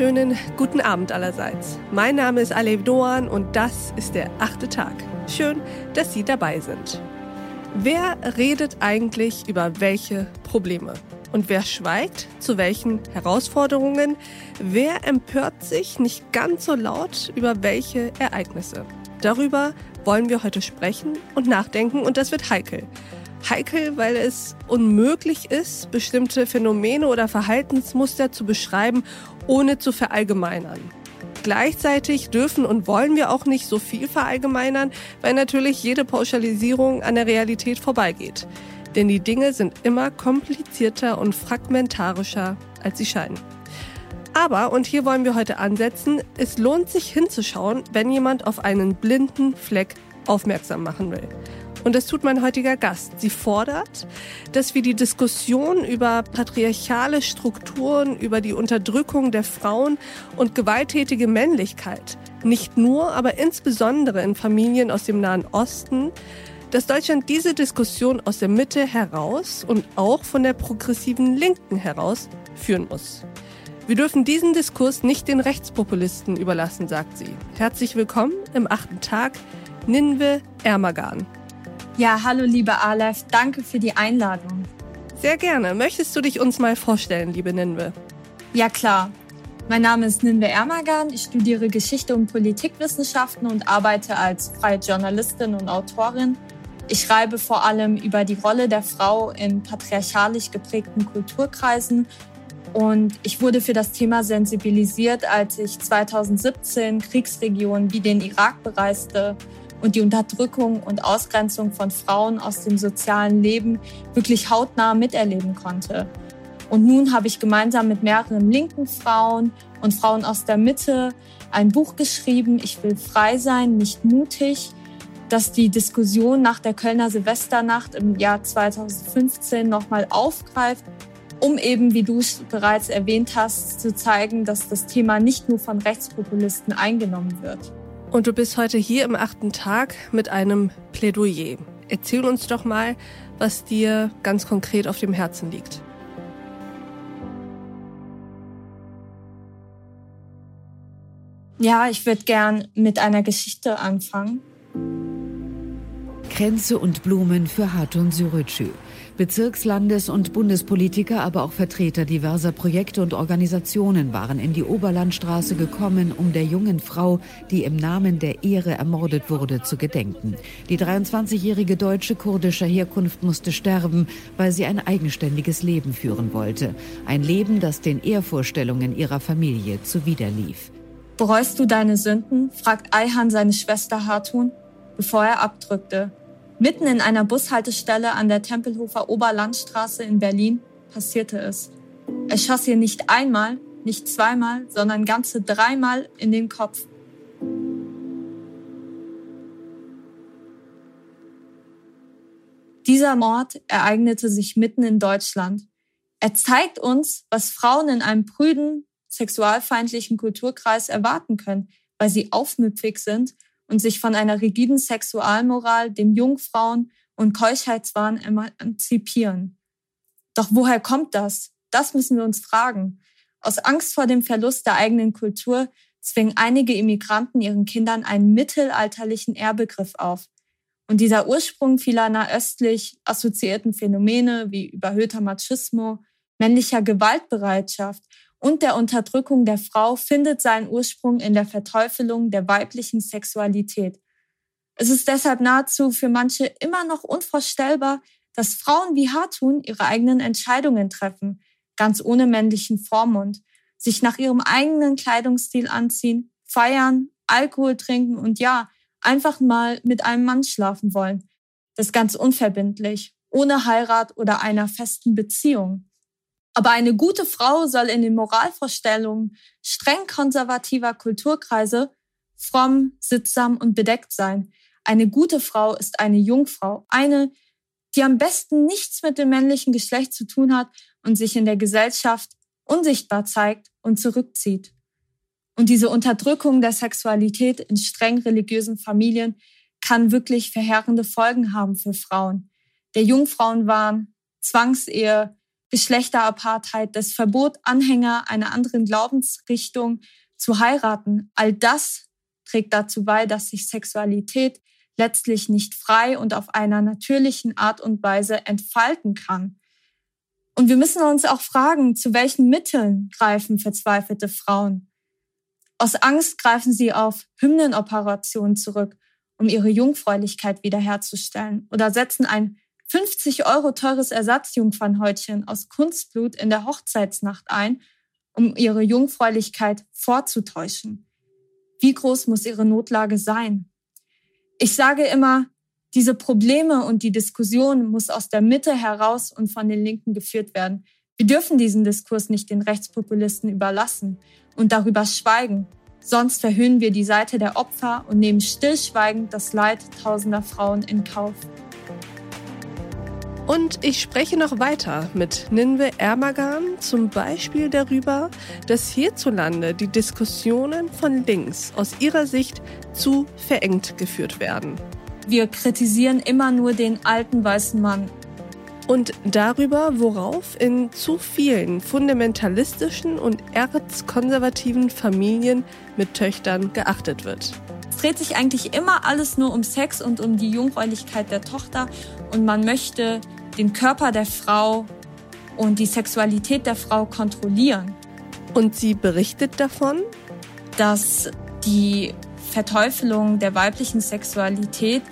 wunderschönen guten Abend allerseits. Mein Name ist Alev Doan und das ist der achte Tag. Schön, dass Sie dabei sind. Wer redet eigentlich über welche Probleme? Und wer schweigt zu welchen Herausforderungen? Wer empört sich nicht ganz so laut über welche Ereignisse? Darüber wollen wir heute sprechen und nachdenken und das wird heikel. Heikel, weil es unmöglich ist, bestimmte Phänomene oder Verhaltensmuster zu beschreiben, ohne zu verallgemeinern. Gleichzeitig dürfen und wollen wir auch nicht so viel verallgemeinern, weil natürlich jede Pauschalisierung an der Realität vorbeigeht. Denn die Dinge sind immer komplizierter und fragmentarischer, als sie scheinen. Aber, und hier wollen wir heute ansetzen, es lohnt sich hinzuschauen, wenn jemand auf einen blinden Fleck aufmerksam machen will. Und das tut mein heutiger Gast. Sie fordert, dass wir die Diskussion über patriarchale Strukturen, über die Unterdrückung der Frauen und gewalttätige Männlichkeit nicht nur, aber insbesondere in Familien aus dem Nahen Osten, dass Deutschland diese Diskussion aus der Mitte heraus und auch von der progressiven Linken heraus führen muss. Wir dürfen diesen Diskurs nicht den Rechtspopulisten überlassen, sagt sie. Herzlich willkommen im achten Tag, Ninve Ermagan. Ja, hallo liebe Aleph, danke für die Einladung. Sehr gerne. Möchtest du dich uns mal vorstellen, liebe Ninve? Ja, klar. Mein Name ist Ninve Ermagan. Ich studiere Geschichte und Politikwissenschaften und arbeite als freie Journalistin und Autorin. Ich schreibe vor allem über die Rolle der Frau in patriarchalisch geprägten Kulturkreisen und ich wurde für das Thema sensibilisiert, als ich 2017 Kriegsregionen wie den Irak bereiste und die Unterdrückung und Ausgrenzung von Frauen aus dem sozialen Leben wirklich hautnah miterleben konnte. Und nun habe ich gemeinsam mit mehreren linken Frauen und Frauen aus der Mitte ein Buch geschrieben, Ich will frei sein, nicht mutig, das die Diskussion nach der Kölner Silvesternacht im Jahr 2015 nochmal aufgreift, um eben, wie du es bereits erwähnt hast, zu zeigen, dass das Thema nicht nur von Rechtspopulisten eingenommen wird. Und du bist heute hier im achten Tag mit einem Plädoyer. Erzähl uns doch mal, was dir ganz konkret auf dem Herzen liegt. Ja, ich würde gern mit einer Geschichte anfangen. Kränze und Blumen für Hatun Sürücü. Bezirks-, Landes- und Bundespolitiker, aber auch Vertreter diverser Projekte und Organisationen waren in die Oberlandstraße gekommen, um der jungen Frau, die im Namen der Ehre ermordet wurde, zu gedenken. Die 23-jährige Deutsche kurdischer Herkunft musste sterben, weil sie ein eigenständiges Leben führen wollte. Ein Leben, das den Ehrvorstellungen ihrer Familie zuwiderlief. Bereust du deine Sünden? fragt Ayhan seine Schwester Hartun, bevor er abdrückte. Mitten in einer Bushaltestelle an der Tempelhofer Oberlandstraße in Berlin passierte es. Er schoss ihr nicht einmal, nicht zweimal, sondern ganze dreimal in den Kopf. Dieser Mord ereignete sich mitten in Deutschland. Er zeigt uns, was Frauen in einem prüden, sexualfeindlichen Kulturkreis erwarten können, weil sie aufmüpfig sind und sich von einer rigiden Sexualmoral, dem Jungfrauen- und Keuschheitswahn emanzipieren. Doch woher kommt das? Das müssen wir uns fragen. Aus Angst vor dem Verlust der eigenen Kultur zwingen einige Immigranten ihren Kindern einen mittelalterlichen Ehrbegriff auf. Und dieser Ursprung vieler nahöstlich assoziierten Phänomene wie überhöhter Machismo, männlicher Gewaltbereitschaft und der Unterdrückung der Frau findet seinen Ursprung in der Verteufelung der weiblichen Sexualität. Es ist deshalb nahezu für manche immer noch unvorstellbar, dass Frauen wie Hartun ihre eigenen Entscheidungen treffen, ganz ohne männlichen Vormund, sich nach ihrem eigenen Kleidungsstil anziehen, feiern, Alkohol trinken und ja, einfach mal mit einem Mann schlafen wollen. Das ganz unverbindlich, ohne Heirat oder einer festen Beziehung. Aber eine gute Frau soll in den Moralvorstellungen streng konservativer Kulturkreise fromm, sittsam und bedeckt sein. Eine gute Frau ist eine Jungfrau, eine, die am besten nichts mit dem männlichen Geschlecht zu tun hat und sich in der Gesellschaft unsichtbar zeigt und zurückzieht. Und diese Unterdrückung der Sexualität in streng religiösen Familien kann wirklich verheerende Folgen haben für Frauen. Der Jungfrauenwahn, Zwangsehe, Geschlechterapartheid, das Verbot, Anhänger einer anderen Glaubensrichtung zu heiraten, all das trägt dazu bei, dass sich Sexualität letztlich nicht frei und auf einer natürlichen Art und Weise entfalten kann. Und wir müssen uns auch fragen, zu welchen Mitteln greifen verzweifelte Frauen? Aus Angst greifen sie auf Hymnenoperationen zurück, um ihre Jungfräulichkeit wiederherzustellen oder setzen ein 50 Euro teures Ersatzjungfernhäutchen aus Kunstblut in der Hochzeitsnacht ein, um ihre Jungfräulichkeit vorzutäuschen. Wie groß muss ihre Notlage sein? Ich sage immer, diese Probleme und die Diskussion muss aus der Mitte heraus und von den Linken geführt werden. Wir dürfen diesen Diskurs nicht den Rechtspopulisten überlassen und darüber schweigen. Sonst verhöhnen wir die Seite der Opfer und nehmen stillschweigend das Leid tausender Frauen in Kauf. Und ich spreche noch weiter mit Ninve Ermagan zum Beispiel darüber, dass hierzulande die Diskussionen von links aus ihrer Sicht zu verengt geführt werden. Wir kritisieren immer nur den alten weißen Mann. Und darüber, worauf in zu vielen fundamentalistischen und erzkonservativen Familien mit Töchtern geachtet wird. Es dreht sich eigentlich immer alles nur um Sex und um die Jungfräulichkeit der Tochter und man möchte den Körper der Frau und die Sexualität der Frau kontrollieren. Und sie berichtet davon, dass die Verteufelung der weiblichen Sexualität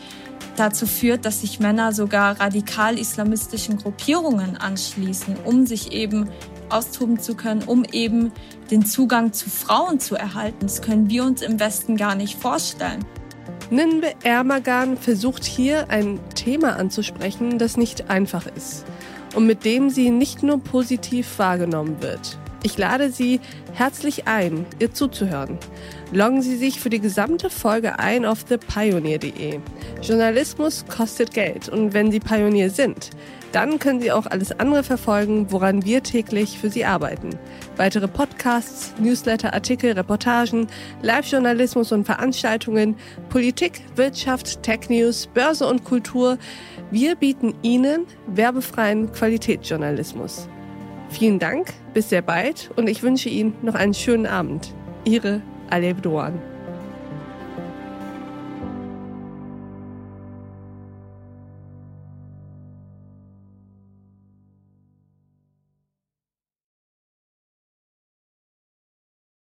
dazu führt, dass sich Männer sogar radikal-islamistischen Gruppierungen anschließen, um sich eben austoben zu können, um eben den Zugang zu Frauen zu erhalten. Das können wir uns im Westen gar nicht vorstellen. Ninbe Ermagan versucht hier ein Thema anzusprechen, das nicht einfach ist und mit dem sie nicht nur positiv wahrgenommen wird. Ich lade Sie herzlich ein, ihr zuzuhören. Loggen Sie sich für die gesamte Folge ein auf thepioneer.de. Journalismus kostet Geld und wenn Sie Pionier sind, dann können Sie auch alles andere verfolgen, woran wir täglich für Sie arbeiten. Weitere Podcasts, Newsletter, Artikel, Reportagen, Live-Journalismus und Veranstaltungen, Politik, Wirtschaft, Tech News, Börse und Kultur. Wir bieten Ihnen werbefreien Qualitätsjournalismus. Vielen Dank, bis sehr bald und ich wünsche Ihnen noch einen schönen Abend. Ihre Alev Doan.